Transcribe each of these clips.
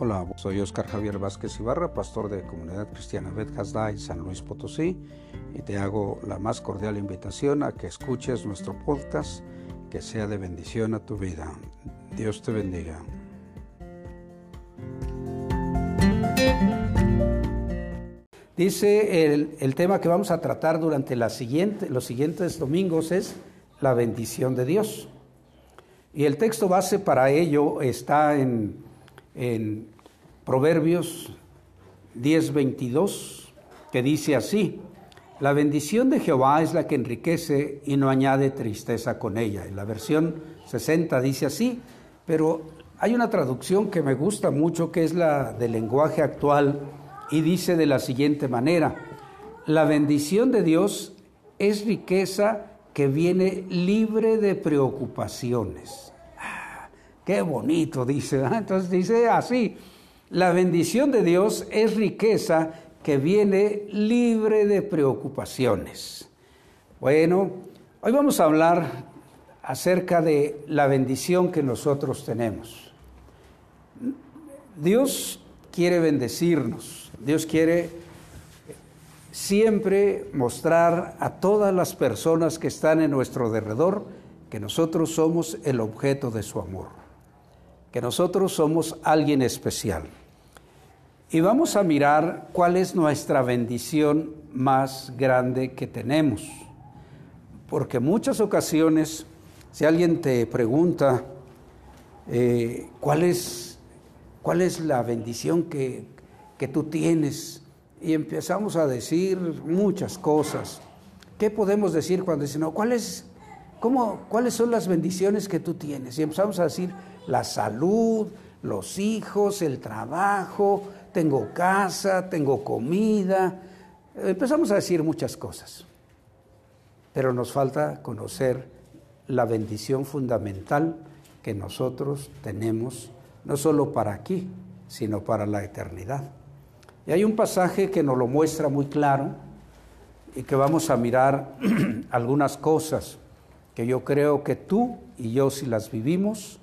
Hola, soy Oscar Javier Vázquez Ibarra, pastor de Comunidad Cristiana Bet en San Luis Potosí, y te hago la más cordial invitación a que escuches nuestro podcast, que sea de bendición a tu vida. Dios te bendiga. Dice el, el tema que vamos a tratar durante los siguientes domingos es la bendición de Dios. Y el texto base para ello está en en Proverbios 10:22, que dice así, la bendición de Jehová es la que enriquece y no añade tristeza con ella. En la versión 60 dice así, pero hay una traducción que me gusta mucho, que es la del lenguaje actual, y dice de la siguiente manera, la bendición de Dios es riqueza que viene libre de preocupaciones. Qué bonito, dice. Entonces dice así, la bendición de Dios es riqueza que viene libre de preocupaciones. Bueno, hoy vamos a hablar acerca de la bendición que nosotros tenemos. Dios quiere bendecirnos, Dios quiere siempre mostrar a todas las personas que están en nuestro derredor que nosotros somos el objeto de su amor que nosotros somos alguien especial. Y vamos a mirar cuál es nuestra bendición más grande que tenemos. Porque muchas ocasiones, si alguien te pregunta eh, ¿cuál, es, cuál es la bendición que, que tú tienes, y empezamos a decir muchas cosas. ¿Qué podemos decir cuando dicen, no, ¿cuál es, cómo, ¿cuáles son las bendiciones que tú tienes? Y empezamos a decir, la salud, los hijos, el trabajo, tengo casa, tengo comida. Empezamos a decir muchas cosas, pero nos falta conocer la bendición fundamental que nosotros tenemos, no solo para aquí, sino para la eternidad. Y hay un pasaje que nos lo muestra muy claro y que vamos a mirar algunas cosas que yo creo que tú y yo si las vivimos,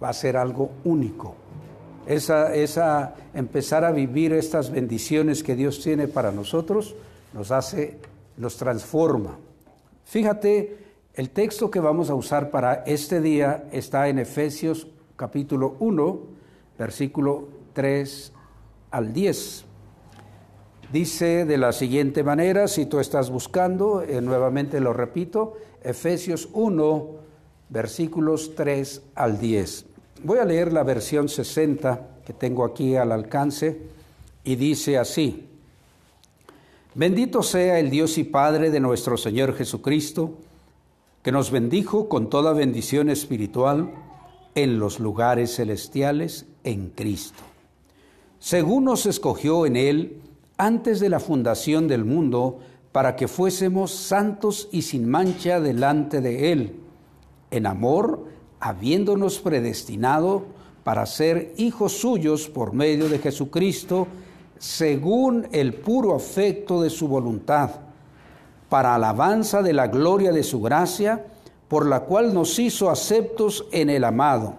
va a ser algo único. Esa, esa, empezar a vivir estas bendiciones que Dios tiene para nosotros nos hace, nos transforma. Fíjate, el texto que vamos a usar para este día está en Efesios capítulo 1, versículo 3 al 10. Dice de la siguiente manera, si tú estás buscando, eh, nuevamente lo repito, Efesios 1, versículos 3 al 10. Voy a leer la versión 60 que tengo aquí al alcance y dice así, Bendito sea el Dios y Padre de nuestro Señor Jesucristo, que nos bendijo con toda bendición espiritual en los lugares celestiales en Cristo, según nos escogió en Él antes de la fundación del mundo, para que fuésemos santos y sin mancha delante de Él, en amor, habiéndonos predestinado para ser hijos suyos por medio de Jesucristo, según el puro afecto de su voluntad, para alabanza de la gloria de su gracia, por la cual nos hizo aceptos en el amado,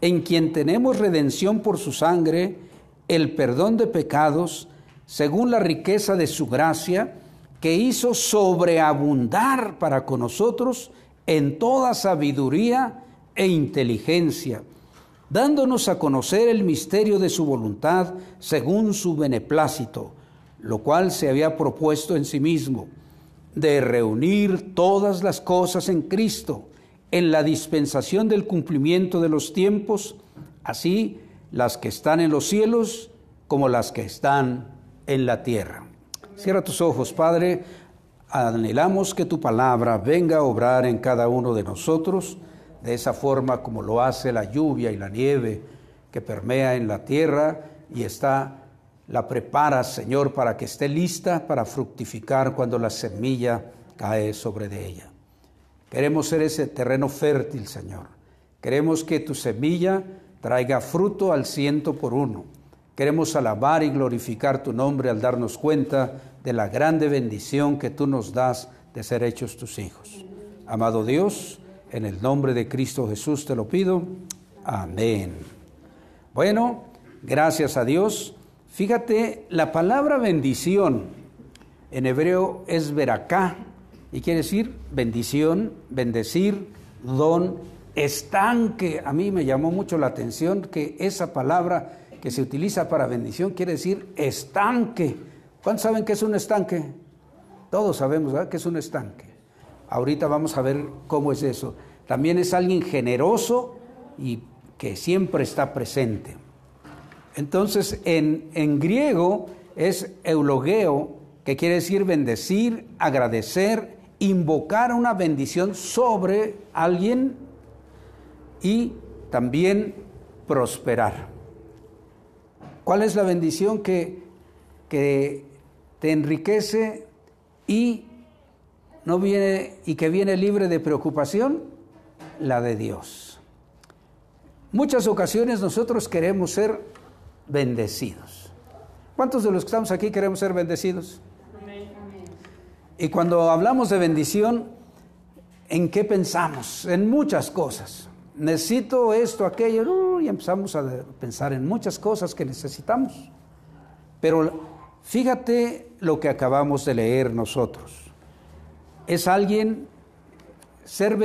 en quien tenemos redención por su sangre, el perdón de pecados, según la riqueza de su gracia, que hizo sobreabundar para con nosotros en toda sabiduría e inteligencia, dándonos a conocer el misterio de su voluntad según su beneplácito, lo cual se había propuesto en sí mismo, de reunir todas las cosas en Cristo, en la dispensación del cumplimiento de los tiempos, así las que están en los cielos como las que están en la tierra. Cierra tus ojos, Padre. Anhelamos que tu palabra venga a obrar en cada uno de nosotros de esa forma como lo hace la lluvia y la nieve que permea en la tierra y está, la prepara, Señor, para que esté lista para fructificar cuando la semilla cae sobre de ella. Queremos ser ese terreno fértil, Señor. Queremos que tu semilla traiga fruto al ciento por uno. Queremos alabar y glorificar tu nombre al darnos cuenta de la grande bendición que tú nos das de ser hechos tus hijos. Amado Dios, en el nombre de Cristo Jesús te lo pido. Amén. Bueno, gracias a Dios. Fíjate, la palabra bendición en hebreo es veracá y quiere decir bendición, bendecir, don, estanque. A mí me llamó mucho la atención que esa palabra que se utiliza para bendición quiere decir estanque. ¿Cuántos saben qué es un estanque? Todos sabemos ¿verdad? que es un estanque. Ahorita vamos a ver cómo es eso. También es alguien generoso y que siempre está presente. Entonces, en, en griego es eulogeo, que quiere decir bendecir, agradecer, invocar una bendición sobre alguien y también prosperar. ¿Cuál es la bendición que, que te enriquece y no viene y que viene libre de preocupación? La de Dios. Muchas ocasiones nosotros queremos ser bendecidos. ¿Cuántos de los que estamos aquí queremos ser bendecidos? Y cuando hablamos de bendición, ¿en qué pensamos? En muchas cosas. Necesito esto, aquello, y empezamos a pensar en muchas cosas que necesitamos. Pero fíjate lo que acabamos de leer nosotros. Es alguien ser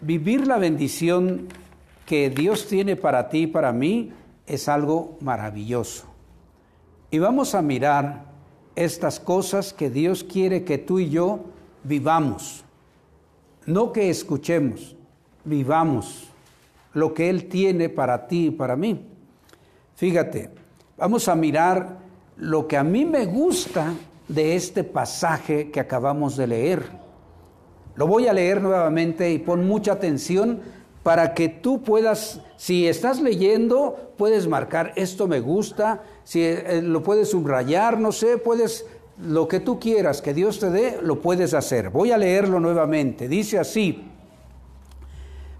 vivir la bendición que Dios tiene para ti y para mí es algo maravilloso. Y vamos a mirar estas cosas que Dios quiere que tú y yo vivamos. No que escuchemos, vivamos lo que Él tiene para ti y para mí. Fíjate, vamos a mirar lo que a mí me gusta de este pasaje que acabamos de leer. Lo voy a leer nuevamente y pon mucha atención para que tú puedas, si estás leyendo, puedes marcar esto me gusta, si eh, lo puedes subrayar, no sé, puedes, lo que tú quieras que Dios te dé, lo puedes hacer. Voy a leerlo nuevamente. Dice así,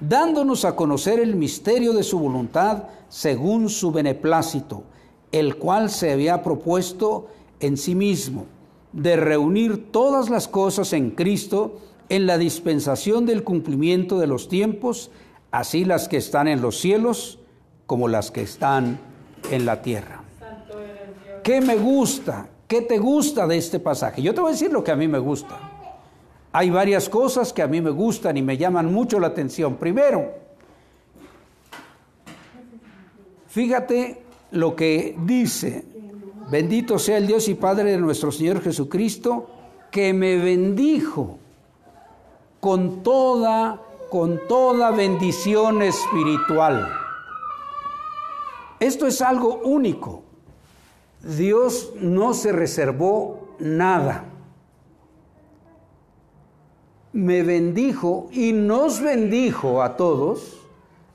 dándonos a conocer el misterio de su voluntad según su beneplácito, el cual se había propuesto en sí mismo, de reunir todas las cosas en Cristo en la dispensación del cumplimiento de los tiempos, así las que están en los cielos, como las que están en la tierra. ¿Qué me gusta? ¿Qué te gusta de este pasaje? Yo te voy a decir lo que a mí me gusta. Hay varias cosas que a mí me gustan y me llaman mucho la atención. Primero, fíjate lo que dice, bendito sea el Dios y Padre de nuestro Señor Jesucristo, que me bendijo con toda, con toda bendición espiritual. Esto es algo único. Dios no se reservó nada. Me bendijo y nos bendijo a todos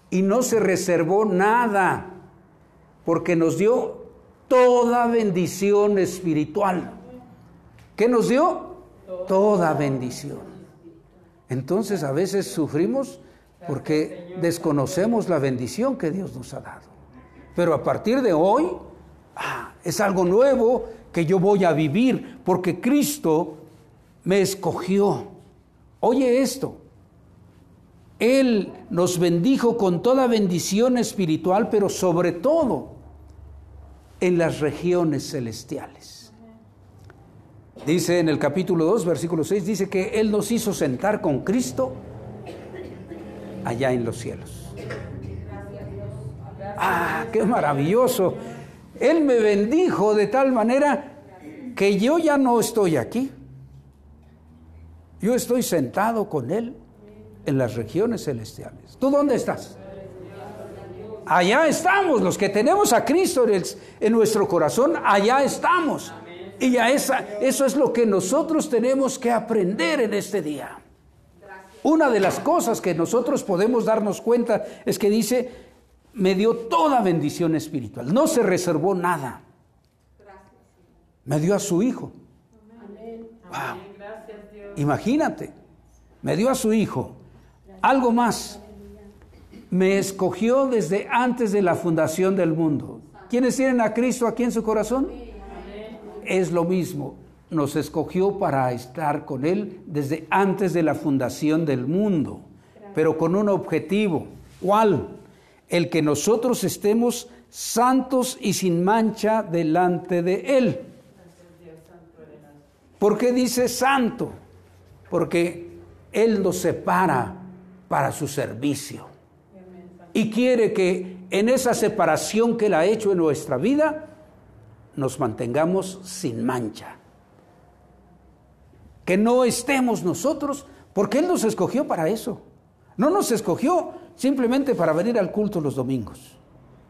y no se reservó nada porque nos dio toda bendición espiritual. ¿Qué nos dio? Toda bendición. Entonces a veces sufrimos porque desconocemos la bendición que Dios nos ha dado. Pero a partir de hoy ah, es algo nuevo que yo voy a vivir porque Cristo me escogió. Oye esto. Él nos bendijo con toda bendición espiritual, pero sobre todo en las regiones celestiales. Dice en el capítulo 2, versículo 6, dice que Él nos hizo sentar con Cristo allá en los cielos. ¡Ah, qué maravilloso! Él me bendijo de tal manera que yo ya no estoy aquí. Yo estoy sentado con Él en las regiones celestiales. ¿Tú dónde estás? Allá estamos, los que tenemos a Cristo en, nuestro corazón, allá estamos. Y ya esa, eso es lo que nosotros tenemos que aprender en este día. Una de las cosas que nosotros podemos darnos cuenta es que dice, me dio toda bendición espiritual, no se reservó nada. Me dio a su hijo. Imagínate, me dio a su hijo. Algo más, me escogió desde antes de la fundación del mundo. ¿Quiénes tienen a Cristo aquí en su corazón? Es lo mismo, nos escogió para estar con Él desde antes de la fundación del mundo, pero con un objetivo. ¿Cuál? El que nosotros estemos santos y sin mancha delante de Él. ¿Por qué dice santo? Porque Él nos separa para su servicio. Y quiere que en esa separación que Él ha hecho en nuestra vida, nos mantengamos sin mancha. Que no estemos nosotros, porque Él nos escogió para eso. No nos escogió simplemente para venir al culto los domingos.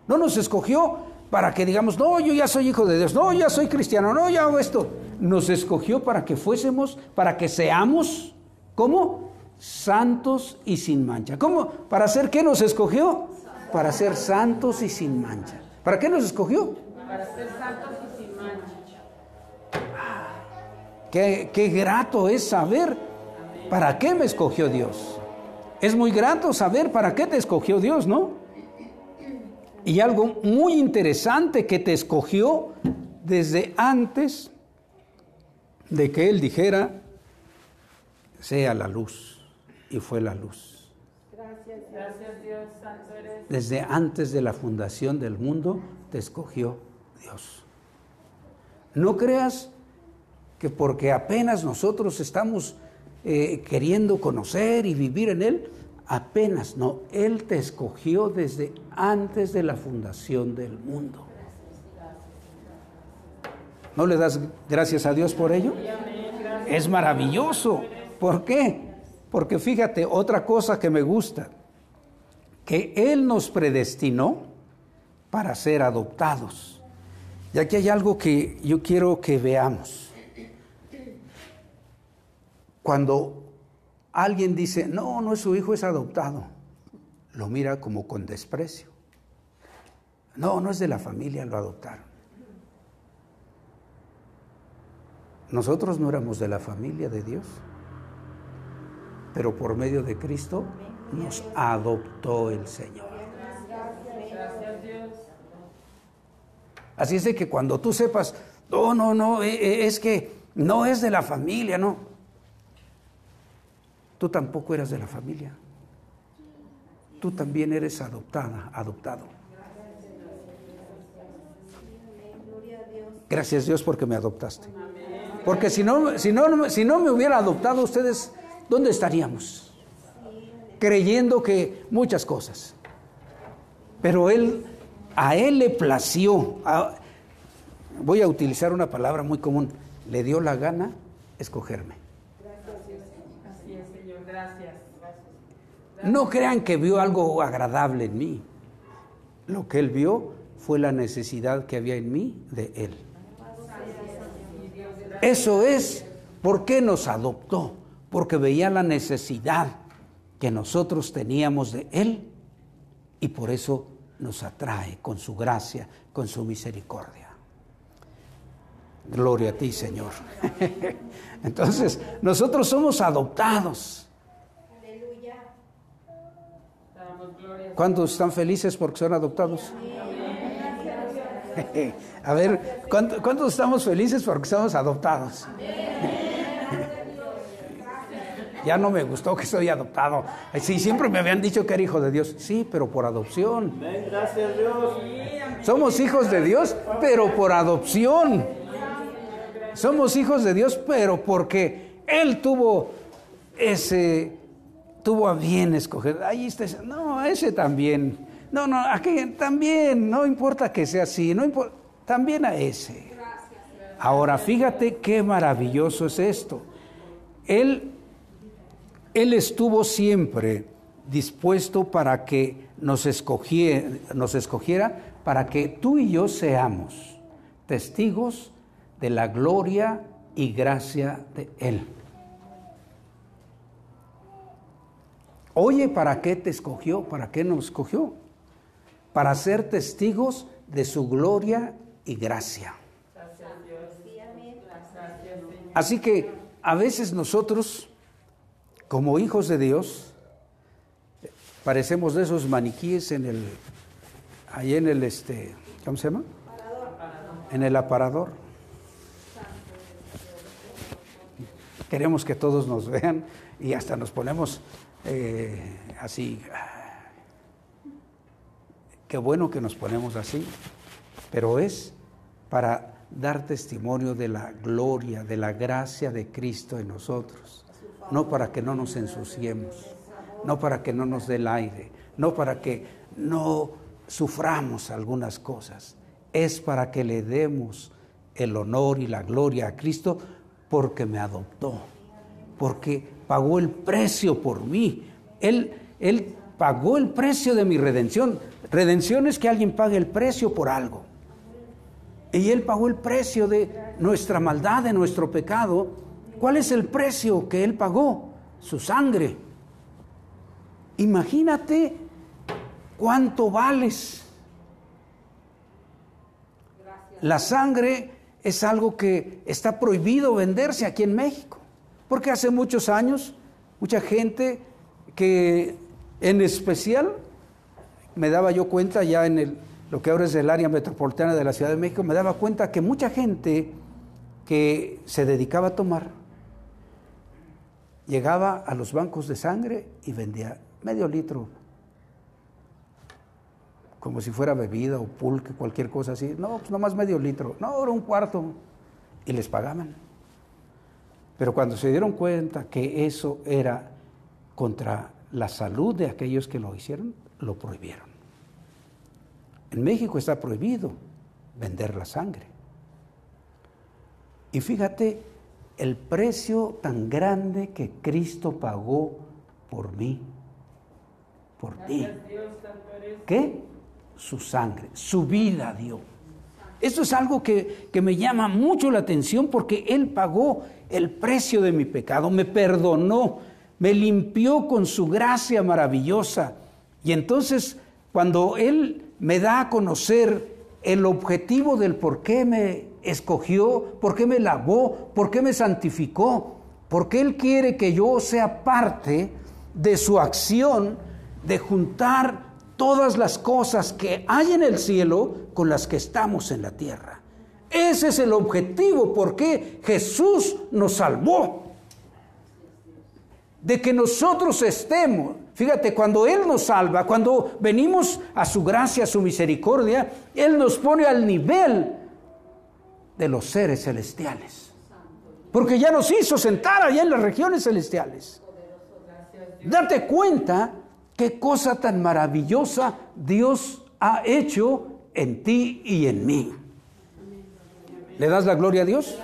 No nos escogió para que digamos, no, yo ya soy hijo de Dios, no, ya soy cristiano, no, ya hago esto. Nos escogió para que fuésemos, para que seamos, ¿cómo? Santos y sin mancha. ¿Cómo? ¿Para ser qué nos escogió? Para ser santos y sin mancha. ¿Para qué nos escogió? Para ser santos y sin mancha. qué, qué grato es saber para qué me escogió Dios. Es muy grato saber para qué te escogió Dios, ¿no? Y algo muy interesante que te escogió desde antes de que Él dijera, sea la luz. Y fue la luz. Gracias, gracias Dios, santo eres. Desde antes de la fundación del mundo te escogió Dios. No creas que porque apenas nosotros estamos eh, queriendo conocer y vivir en Él, apenas, no, Él te escogió desde antes de la fundación del mundo. ¿No le das gracias a Dios por ello? Es maravilloso. ¿Por qué? Porque fíjate, otra cosa que me gusta, que Él nos predestinó para ser adoptados. Y aquí hay algo que yo quiero que veamos. Cuando alguien dice, no, no es su hijo, es adoptado, lo mira como con desprecio. No, no es de la familia, lo adoptaron. Nosotros no éramos de la familia de Dios, pero por medio de Cristo nos adoptó el Señor. Así es de que cuando tú sepas, no, no, no, e, e, es que no es de la familia, no. Tú tampoco eras de la familia. Tú también eres adoptada, adoptado. Gracias Dios porque me adoptaste. Porque si no, si no, si no me hubiera adoptado ustedes, ¿dónde estaríamos? Creyendo que muchas cosas. Pero él, a él le plació, voy a utilizar una palabra muy común, le dio la gana escogerme. No crean que vio algo agradable en mí. Lo que él vio fue la necesidad que había en mí de él. Eso es por qué nos adoptó, porque veía la necesidad que nosotros teníamos de él y por eso nos atrae con su gracia, con su misericordia. Gloria a ti, Señor. Entonces, nosotros somos adoptados. ¿Cuántos están felices porque son adoptados? A ver, ¿cuántos estamos felices porque somos adoptados? Ya no me gustó que soy adoptado. Sí, siempre me habían dicho que era hijo de Dios. Sí, pero por adopción. Gracias Dios. Somos hijos de Dios, pero por adopción. Somos hijos de Dios, pero porque Él tuvo ese tuvo a bien escoger. Ahí está, no, ese también. No, no, aquel también, no importa que sea así, no importa, también a ese. Ahora, fíjate qué maravilloso es esto. Él Él estuvo siempre dispuesto para que nos nos escogiera para que tú y yo seamos testigos de la gloria y gracia de Él. Oye, ¿para qué te escogió? ¿Para qué nos escogió? Para ser testigos de su gloria y gracia. Así que a veces nosotros, como hijos de Dios, parecemos de esos maniquíes en el, ahí en el, este, ¿cómo se llama? En el aparador. Queremos que todos nos vean y hasta nos ponemos eh, así. Qué bueno que nos ponemos así, pero es para dar testimonio de la gloria, de la gracia de Cristo en nosotros, no para que no nos ensuciemos, no para que no nos dé el aire, no para que no suframos algunas cosas, es para que le demos el honor y la gloria a Cristo porque me adoptó, porque pagó el precio por mí. Él, él pagó el precio de mi redención. Redención es que alguien pague el precio por algo. Y Él pagó el precio de nuestra maldad, de nuestro pecado. ¿Cuál es el precio que Él pagó? Su sangre. Imagínate cuánto vales. La sangre es algo que está prohibido venderse aquí en México. Porque hace muchos años, mucha gente que en especial me daba yo cuenta ya en lo que ahora es el área metropolitana de la Ciudad de México, me daba cuenta que mucha gente que se dedicaba a tomar llegaba a los bancos de sangre y vendía medio litro, como si fuera bebida o pulque, cualquier cosa así. No, pues nomás medio litro, no, era un cuarto, y les pagaban. Pero cuando se dieron cuenta que eso era contra la salud de aquellos que lo hicieron, lo prohibieron. En México está prohibido vender la sangre. Y fíjate el precio tan grande que Cristo pagó por mí, por ti. ¿Qué? Su sangre, su vida dio. Esto es algo que, que, me llama mucho la atención porque Él pagó el precio de mi pecado, me perdonó, me limpió con su gracia maravillosa. Y entonces, cuando Él me da a conocer el objetivo del por qué me escogió, por qué me lavó, por qué me santificó, porque Él quiere que yo sea parte de su acción de juntar todas las cosas que hay en el cielo con las que estamos en la tierra. Ese es el objetivo, porque Jesús nos salvó. De que nosotros estemos, fíjate, cuando Él nos salva, cuando venimos a su gracia, a su misericordia, Él nos pone al nivel de los seres celestiales. Porque ya nos hizo sentar allá en las regiones celestiales. Date cuenta qué cosa tan maravillosa Dios ha hecho en ti y en mí. ¿Le das la gloria a Dios?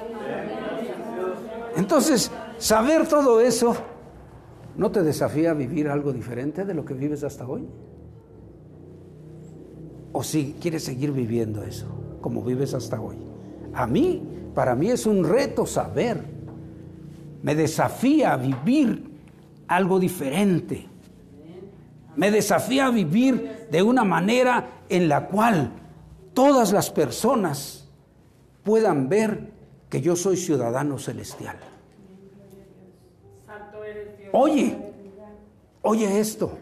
Entonces, saber todo eso, ¿no te desafía a vivir algo diferente de lo que vives hasta hoy? ¿O si quieres seguir viviendo eso, como vives hasta hoy? A mí, para mí es un reto saber. Me desafía a vivir algo diferente. Me desafía a vivir de una manera en la cual todas las personas puedan ver que yo soy ciudadano celestial. Oye, oye esto,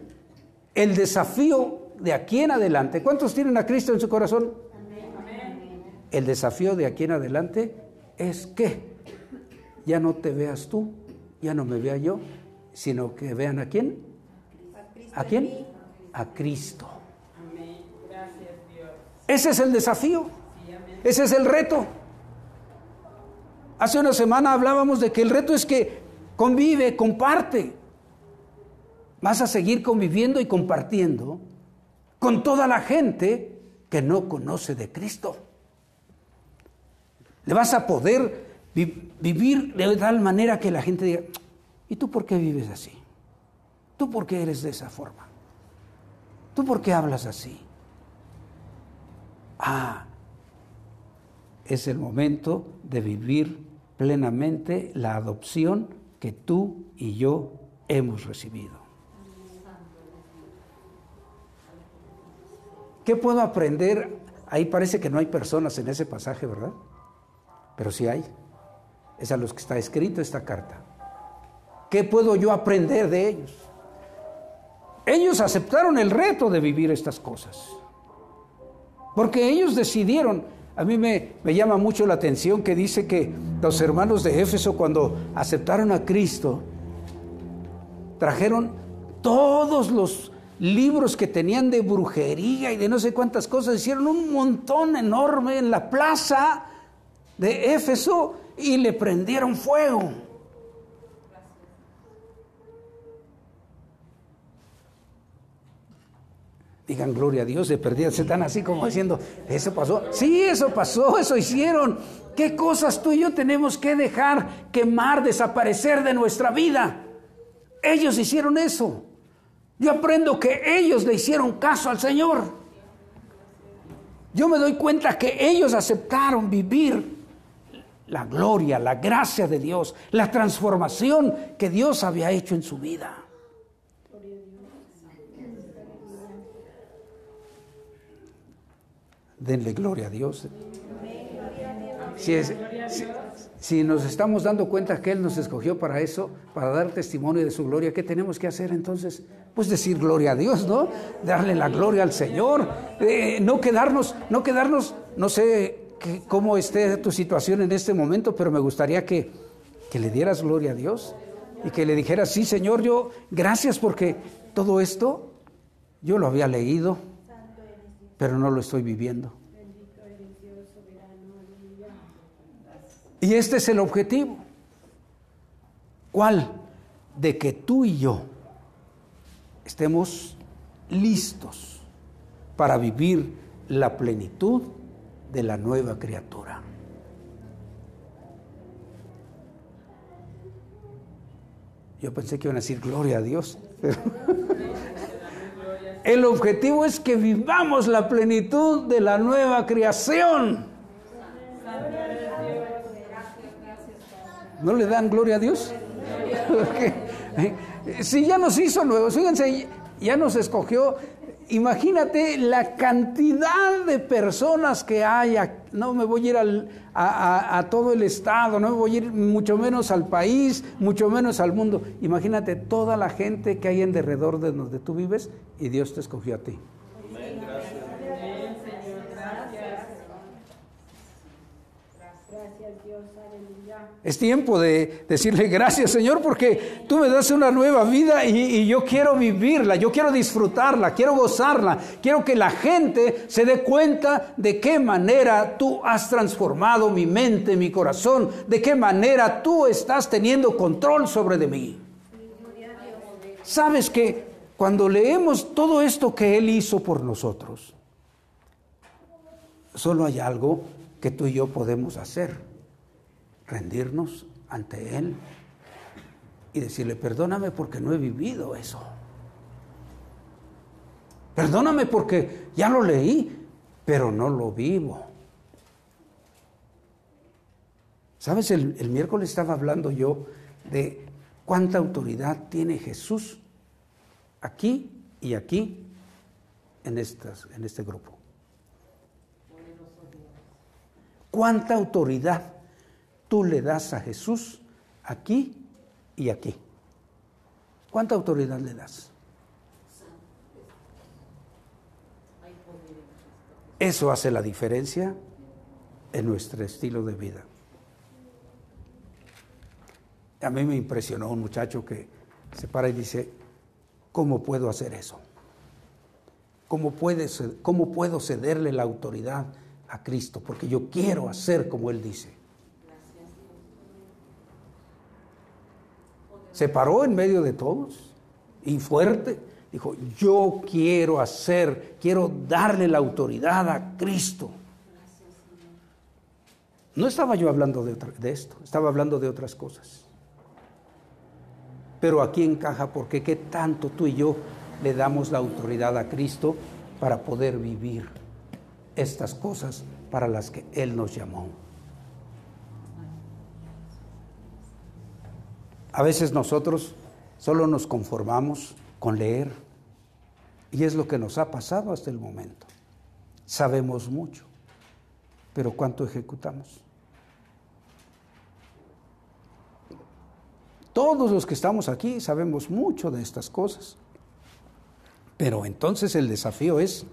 el desafío de aquí en adelante, ¿cuántos tienen a Cristo en su corazón? El desafío de aquí en adelante es que ya no te veas tú, ya no me vea yo, sino que vean a quién. ¿A quién? A Cristo. Ese es el desafío. Ese es el reto. Hace una semana hablábamos de que el reto es que convive, comparte. Vas a seguir conviviendo y compartiendo con toda la gente que no conoce de Cristo. Le vas a poder vivir de tal manera que la gente diga, ¿y tú por qué vives así? ¿Tú por qué eres de esa forma? ¿Tú por qué hablas así? Ah, es el momento de vivir plenamente la adopción que tú y yo hemos recibido. ¿Qué puedo aprender? Ahí parece que no hay personas en ese pasaje, ¿verdad? Pero sí hay. Es a los que está escrito esta carta. ¿Qué puedo yo aprender de ellos? Ellos aceptaron el reto de vivir estas cosas. Porque ellos decidieron, a mí me, me, llama mucho la atención que dice que los hermanos de Éfeso cuando aceptaron a Cristo, trajeron todos los libros que tenían de brujería y de no sé cuántas cosas, hicieron un montón enorme en la plaza de Éfeso y le prendieron fuego. Digan gloria a Dios, de perdida se están así como diciendo, eso pasó. Sí, eso pasó, eso hicieron. ¿Qué cosas tú y yo tenemos que dejar quemar, desaparecer de nuestra vida? Ellos hicieron eso. Yo aprendo que ellos le hicieron caso al Señor. Yo me doy cuenta que ellos aceptaron vivir la gloria, la gracia de Dios, la transformación que Dios había hecho en su vida. Denle gloria a Dios. Si, si, nos estamos dando cuenta que Él nos escogió para eso, para dar testimonio de su gloria, ¿qué tenemos que hacer entonces? Pues decir gloria a Dios, ¿no? Darle la gloria al Señor. Eh, no quedarnos, no quedarnos, no sé cómo esté tu situación en este momento, pero me gustaría que, que le dieras gloria a Dios y que le dijeras, sí, Señor, yo, gracias porque todo esto yo lo había leído, pero no lo estoy viviendo. Y este es el objetivo. ¿Cuál? De que tú y yo estemos listos para vivir la plenitud de la nueva criatura. Yo pensé que iban a decir gloria a Dios. El objetivo es que vivamos la plenitud de la nueva creación. ¿No le dan gloria a Dios? si ya nos hizo nuevos, fíjense, ya nos escogió. Imagínate la cantidad de personas que hay. No me voy a ir a, todo el estado, no me voy a ir mucho menos al país, mucho menos al mundo. Imagínate toda la gente que hay en derredor de donde tú vives y Dios te escogió a ti. Es tiempo de decirle gracias Señor porque tú me das una nueva vida y, yo quiero vivirla, yo quiero disfrutarla, quiero gozarla, quiero que la gente se dé cuenta de qué manera tú has transformado mi mente, mi corazón, de qué manera tú estás teniendo control sobre de mí. Sabes que cuando leemos todo esto que Él hizo por nosotros, solo hay algo que tú y yo podemos hacer rendirnos ante Él y decirle, perdóname porque no he vivido eso. Perdóname porque ya lo leí, pero no lo vivo. ¿Sabes? El, miércoles estaba hablando yo de cuánta autoridad tiene Jesús aquí y aquí en, estas, en este grupo. ¿Cuánta autoridad tú le das a Jesús aquí y aquí. ¿Cuánta autoridad le das? Eso hace la diferencia en nuestro estilo de vida. A mí me impresionó un muchacho que se para y dice, ¿cómo puedo hacer eso? ¿Cómo, ¿Cómo puedo cederle la autoridad a Cristo? Porque yo quiero hacer como Él dice. Se paró en medio de todos y fuerte. Dijo, yo quiero hacer, quiero darle la autoridad a Cristo. No estaba yo hablando de, esto, estaba hablando de otras cosas. Pero aquí encaja porque qué tanto tú y yo le damos la autoridad a Cristo para poder vivir estas cosas para las que Él nos llamó. A veces nosotros solo nos conformamos con leer y es lo que nos ha pasado hasta el momento. Sabemos mucho, pero ¿cuánto ejecutamos? Todos los que estamos aquí sabemos mucho de estas cosas. Pero entonces el desafío es,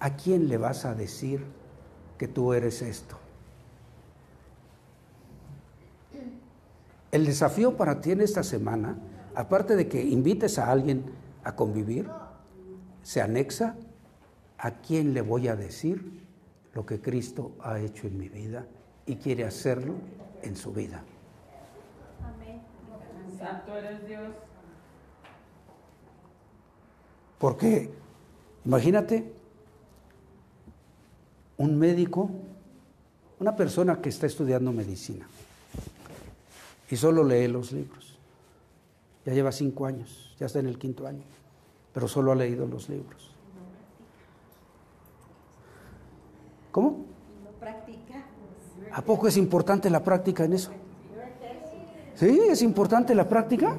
¿a quién le vas a decir que tú eres esto? El desafío para ti en esta semana, aparte de que invites a alguien a convivir, se anexa a quién le voy a decir lo que Cristo ha hecho en mi vida y quiere hacerlo en su vida. Amén. Santo eres Dios. Porque, imagínate, un médico, una persona que está estudiando medicina y solo lee los libros. Ya lleva cinco años, ya está en el quinto año, pero solo ha leído los libros. ¿Cómo? ¿A poco es importante la práctica en eso? ¿Sí? ¿Es importante la práctica?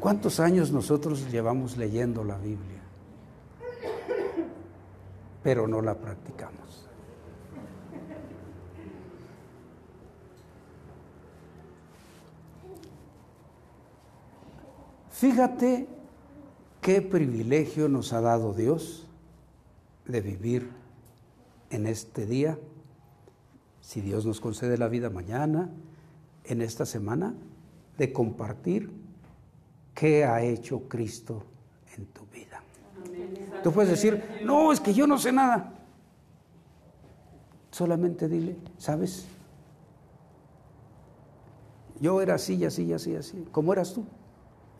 ¿Cuántos años nosotros llevamos leyendo la Biblia? Pero no la practicamos. Fíjate qué privilegio nos ha dado Dios de vivir en este día, si Dios nos concede la vida mañana, en esta semana, de compartir qué ha hecho Cristo en tu vida. Tú puedes decir, no, es que yo no sé nada. Solamente dile, ¿sabes? Yo era así, así, así, así. ¿Cómo eras tú?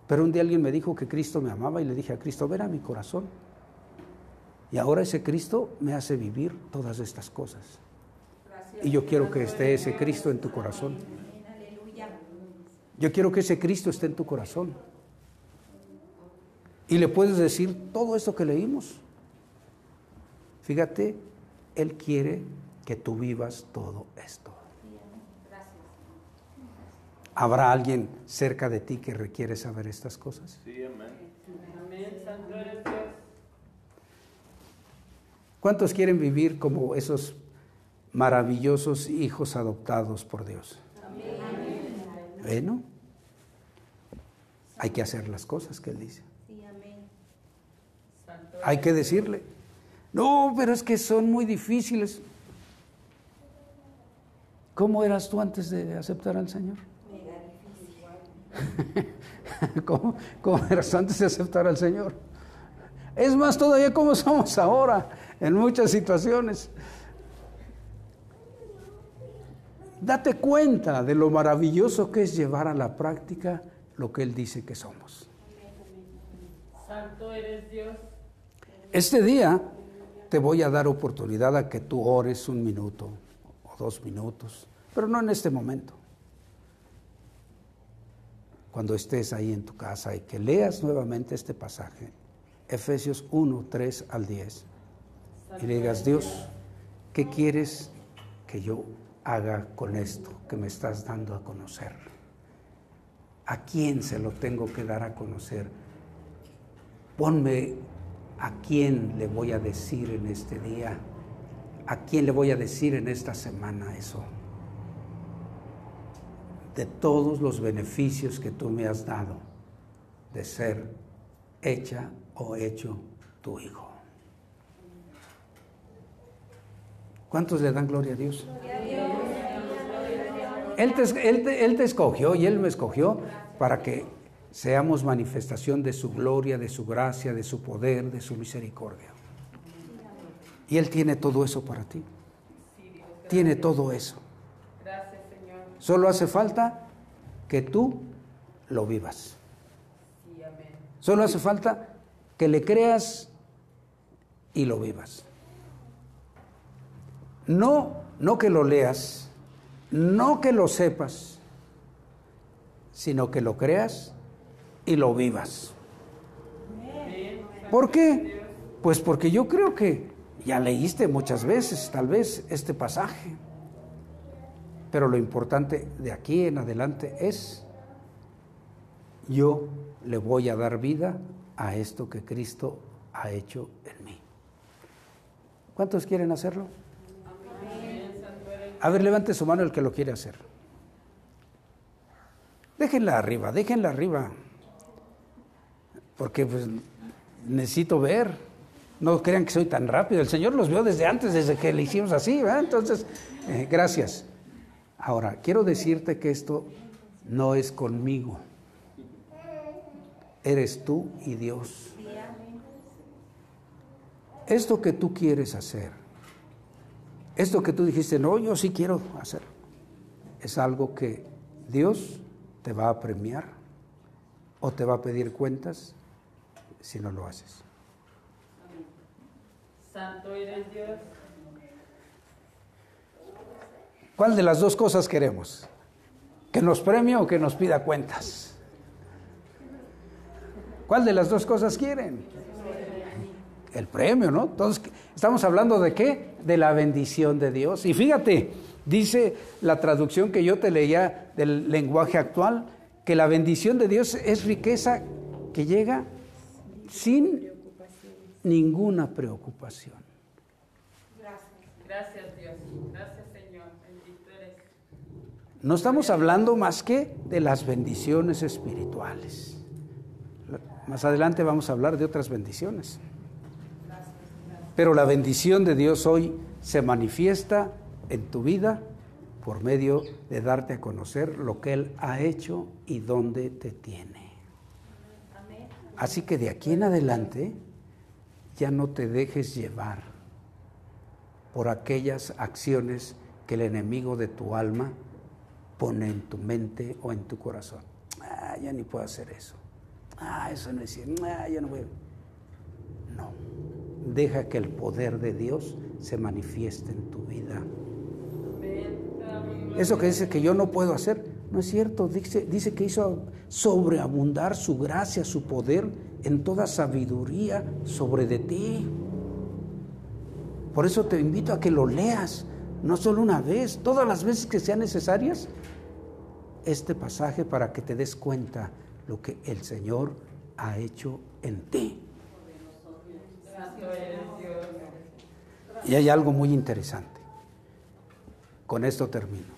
Pero un día alguien me dijo que Cristo me amaba y le dije a Cristo, ven a mi corazón. Y ahora ese Cristo me hace vivir todas estas cosas. Y yo quiero que esté ese Cristo en tu corazón. Yo quiero que ese Cristo esté en tu corazón. Y le puedes decir todo esto que leímos. Fíjate, Él quiere que tú vivas todo esto. ¿Habrá alguien cerca de ti que requiere saber estas cosas? Sí, amén. Amén, Santo eres Dios. ¿Cuántos quieren vivir como esos maravillosos hijos adoptados por Dios? Amén. Bueno, hay que hacer las cosas que Él dice. Sí, amén. Hay que decirle, no, pero es que son muy difíciles. ¿Cómo eras tú antes de aceptar al Señor? ¿Cómo, eras antes de aceptar al Señor? Es más, todavía como somos ahora en muchas situaciones. Date cuenta de lo maravilloso que es llevar a la práctica lo que Él dice que somos. Santo eres Dios. Este día te voy a dar oportunidad a que tú ores un minuto o dos minutos, pero no en este momento cuando estés ahí en tu casa y que leas nuevamente este pasaje, Efesios 1, 3 al 10, y le digas, Dios, ¿qué quieres que yo haga con esto que me estás dando a conocer? ¿A quién se lo tengo que dar a conocer? Ponme a quién le voy a decir en este día, a quién le voy a decir en esta semana eso de todos los beneficios que tú me has dado de ser hecha o hecho tu hijo. ¿Cuántos le dan gloria a Dios? Él te, él, te, escogió y Él me escogió para que seamos manifestación de su gloria, de su gracia, de su poder, de su misericordia. Y Él tiene todo eso para ti. Tiene todo eso. Solo hace falta que tú lo vivas. Solo hace falta que le creas y lo vivas. No, no que lo leas, no que lo sepas, sino que lo creas y lo vivas. ¿Por qué? Pues porque yo creo que ya leíste muchas veces, tal vez, este pasaje. Pero lo importante de aquí en adelante es, yo le voy a dar vida a esto que Cristo ha hecho en mí. ¿Cuántos quieren hacerlo? A ver, levante su mano el que lo quiere hacer. Déjenla arriba, déjenla arriba. Porque pues, necesito ver. No crean que soy tan rápido. El Señor los vio desde antes, desde que le hicimos así. Entonces, eh, gracias. Ahora, quiero decirte que esto no es conmigo. Eres tú y Dios. Esto que tú quieres hacer, esto que tú dijiste, no, yo sí quiero hacer, es algo que Dios te va a premiar o te va a pedir cuentas si no lo haces. Santo eres Dios. ¿Cuál de las dos cosas queremos? ¿Que nos premie o que nos pida cuentas? ¿Cuál de las dos cosas quieren? El premio, ¿no? Entonces, estamos hablando de qué? De la bendición de Dios. Y fíjate, dice la traducción que yo te leía del lenguaje actual, que la bendición de Dios es riqueza que llega sin ninguna preocupación. Gracias. Dios. Gracias Señor. No estamos hablando más que de las bendiciones espirituales. Más adelante vamos a hablar de otras bendiciones. Pero la bendición de Dios hoy se manifiesta en tu vida por medio de darte a conocer lo que Él ha hecho y dónde te tiene. Así que de aquí en adelante ya no te dejes llevar por aquellas acciones que el enemigo de tu alma pone en tu mente o en tu corazón. Ah, ya ni puedo hacer eso. Ah, eso no es cierto. Ah, ya no voy. No. Deja que el poder de Dios se manifieste en tu vida. Eso que dice que yo no puedo hacer, no es cierto. Dice, dice que hizo sobreabundar su gracia, su poder en toda sabiduría sobre de ti. Por eso te invito a que lo leas, no solo una vez, todas las veces que sean necesarias, este pasaje para que te des cuenta lo que el Señor ha hecho en ti. Y hay algo muy interesante. Con esto termino.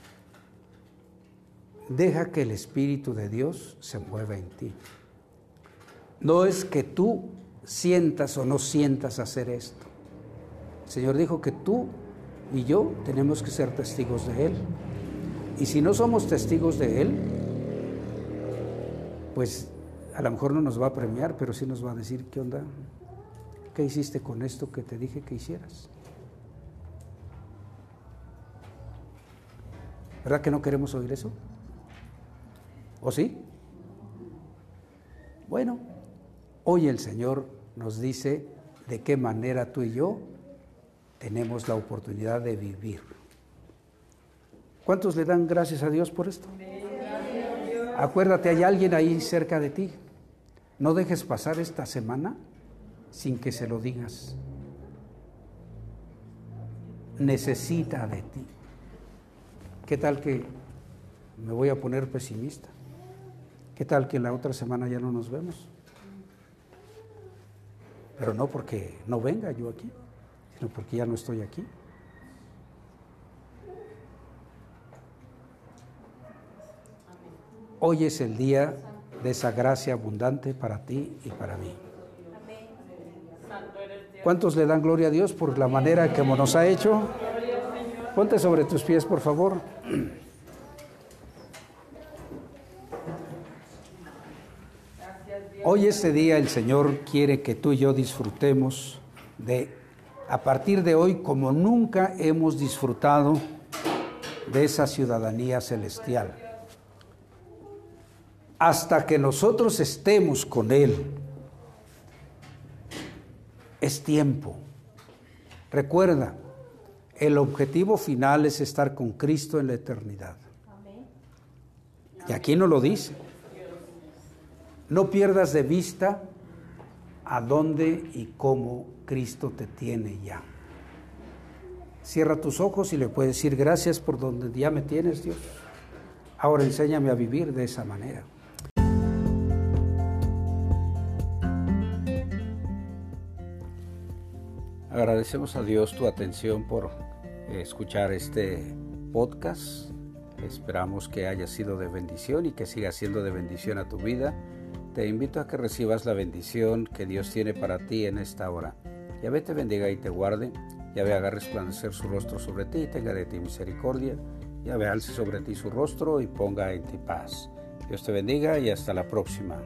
Deja que el Espíritu de Dios se mueva en ti. No es que tú sientas o no sientas hacer esto. El Señor dijo que tú y yo tenemos que ser testigos de Él. Y si no somos testigos de Él, pues a lo mejor no nos va a premiar, pero sí nos va a decir, ¿qué onda? ¿Qué hiciste con esto que te dije que hicieras? ¿Verdad que no queremos oír eso? ¿O sí? Bueno, hoy el Señor nos dice de qué manera tú y yo tenemos la oportunidad de vivir. ¿Cuántos le dan gracias a Dios por esto? Acuérdate, hay alguien ahí cerca de ti. No dejes pasar esta semana sin que se lo digas. Necesita de ti. ¿Qué tal que me voy a poner pesimista? ¿Qué tal que la otra semana ya no nos vemos? Pero no porque no venga yo aquí, porque ya no estoy aquí. Hoy es el día de esa gracia abundante para ti y para mí. ¿Cuántos le dan gloria a Dios por la manera que nos ha hecho? Ponte sobre tus pies, por favor. Hoy este día el Señor quiere que tú y yo disfrutemos de, a partir de hoy, como nunca hemos disfrutado de esa ciudadanía celestial. Hasta que nosotros estemos con Él, es tiempo. Recuerda, El objetivo final es estar con Cristo en la eternidad. Y aquí no lo dice. No pierdas de vista a dónde y cómo Cristo te tiene ya. Cierra tus ojos y le puedes decir gracias por donde ya me tienes, Dios. Ahora enséñame a vivir de esa manera. Agradecemos a Dios tu atención por escuchar este podcast. Esperamos que haya sido de bendición y que siga siendo de bendición a tu vida. Te invito a que recibas la bendición que Dios tiene para ti en esta hora. Yahvé te bendiga y te guarde. Yahvé haga resplandecer su rostro sobre ti y tenga de ti misericordia. Yahvé alce sobre ti su rostro y ponga en ti paz. Dios te bendiga y hasta la próxima.